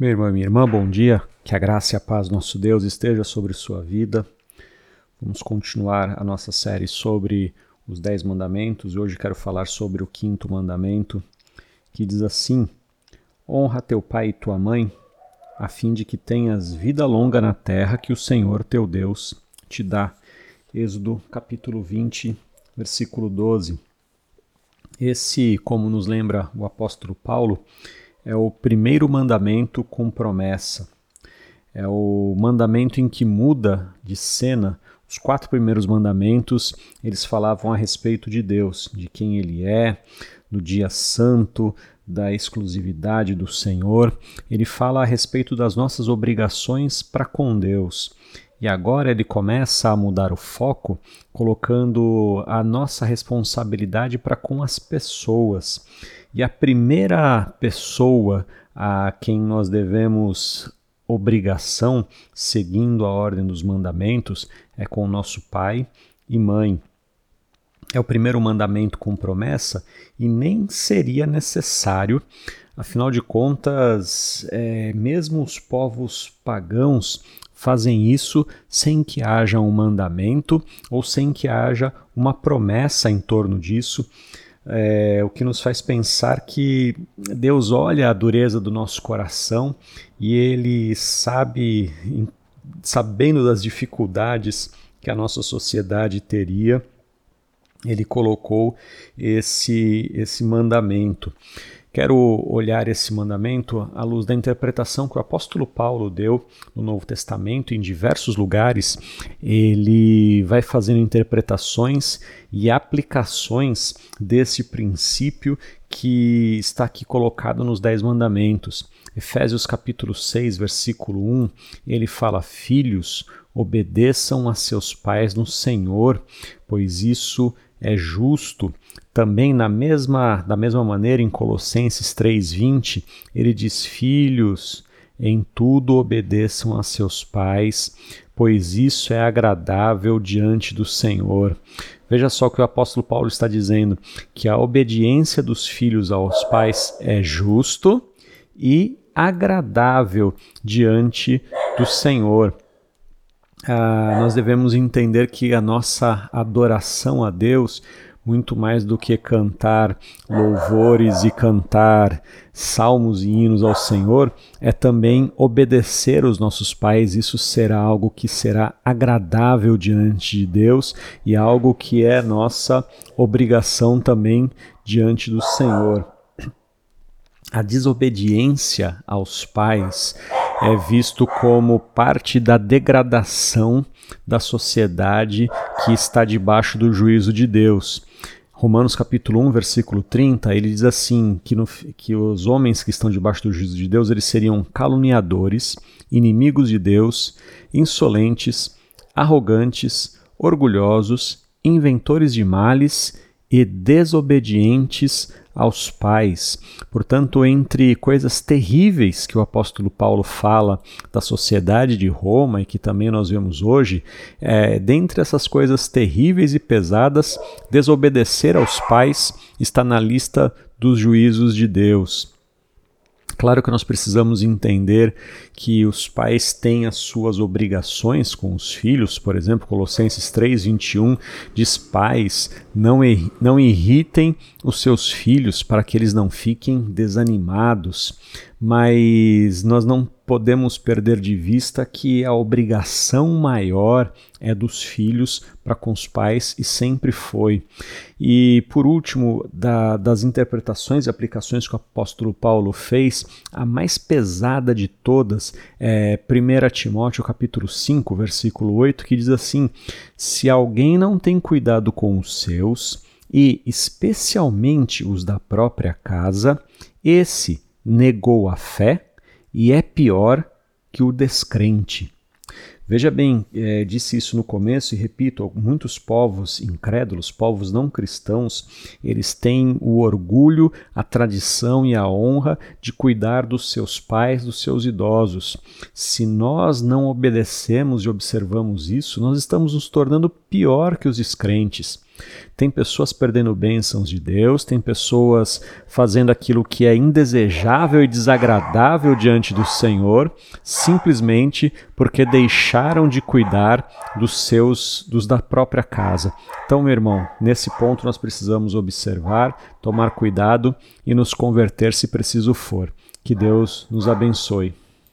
Meu irmão e minha irmã, bom dia. Que a graça e a paz do nosso Deus esteja sobre sua vida. Vamos continuar a nossa série sobre os Dez Mandamentos. Hoje quero falar sobre o quinto mandamento, que diz assim: Honra teu pai e tua mãe, a fim de que tenhas vida longa na terra que o Senhor teu Deus te dá. Êxodo capítulo 20, versículo 12. Esse, como nos lembra o apóstolo Paulo, é o primeiro mandamento com promessa. É o mandamento em que muda de cena. Os quatro primeiros mandamentos, eles falavam a respeito de Deus, de quem ele é, do dia santo, da exclusividade do Senhor. Ele fala a respeito das nossas obrigações para com Deus. E agora ele começa a mudar o foco, colocando a nossa responsabilidade para com as pessoas. E a primeira pessoa a quem nós devemos obrigação, seguindo a ordem dos mandamentos, é com o nosso pai e mãe. É o primeiro mandamento com promessa e nem seria necessário, afinal de contas, é, mesmo os povos pagãos fazem isso sem que haja um mandamento ou sem que haja uma promessa em torno disso é, o que nos faz pensar que Deus olha a dureza do nosso coração e Ele sabe, sabendo das dificuldades que a nossa sociedade teria, Ele colocou esse, esse mandamento. Quero olhar esse mandamento à luz da interpretação que o apóstolo Paulo deu no Novo Testamento em diversos lugares. Ele vai fazendo interpretações e aplicações desse princípio que está aqui colocado nos Dez Mandamentos. Efésios capítulo 6, versículo 1, ele fala: Filhos, obedeçam a seus pais no Senhor, pois isso é justo. Também na mesma da mesma maneira em Colossenses 3:20, ele diz: "Filhos, em tudo obedeçam a seus pais, pois isso é agradável diante do Senhor." Veja só o que o apóstolo Paulo está dizendo, que a obediência dos filhos aos pais é justo e agradável diante do Senhor. Ah, nós devemos entender que a nossa adoração a Deus, muito mais do que cantar louvores e cantar salmos e hinos ao Senhor, é também obedecer os nossos pais. Isso será algo que será agradável diante de Deus e algo que é nossa obrigação também diante do Senhor. A desobediência aos pais é visto como parte da degradação da sociedade que está debaixo do juízo de Deus. Romanos capítulo 1, versículo 30, ele diz assim, que, no, que os homens que estão debaixo do juízo de Deus, eles seriam caluniadores, inimigos de Deus, insolentes, arrogantes, orgulhosos, inventores de males e desobedientes aos pais. Portanto, entre coisas terríveis que o apóstolo Paulo fala da sociedade de Roma e que também nós vemos hoje, é, dentre essas coisas terríveis e pesadas, desobedecer aos pais está na lista dos juízos de Deus. Claro que nós precisamos entender que os pais têm as suas obrigações com os filhos, por exemplo, Colossenses 3:21 diz: "Pais, não não irritem os seus filhos para que eles não fiquem desanimados" mas nós não podemos perder de vista que a obrigação maior é dos filhos para com os pais e sempre foi. E por último, da, das interpretações e aplicações que o apóstolo Paulo fez, a mais pesada de todas é 1 Timóteo capítulo 5, versículo 8, que diz assim: Se alguém não tem cuidado com os seus, e especialmente os da própria casa, esse negou a fé e é pior que o descrente. Veja bem, é, disse isso no começo e repito: muitos povos incrédulos, povos não cristãos, eles têm o orgulho, a tradição e a honra de cuidar dos seus pais, dos seus idosos. Se nós não obedecemos e observamos isso, nós estamos nos tornando pior que os descrentes. Tem pessoas perdendo bênçãos de Deus, tem pessoas fazendo aquilo que é indesejável e desagradável diante do Senhor, simplesmente porque deixaram de cuidar dos seus, dos da própria casa. Então, meu irmão, nesse ponto nós precisamos observar, tomar cuidado e nos converter se preciso for. Que Deus nos abençoe.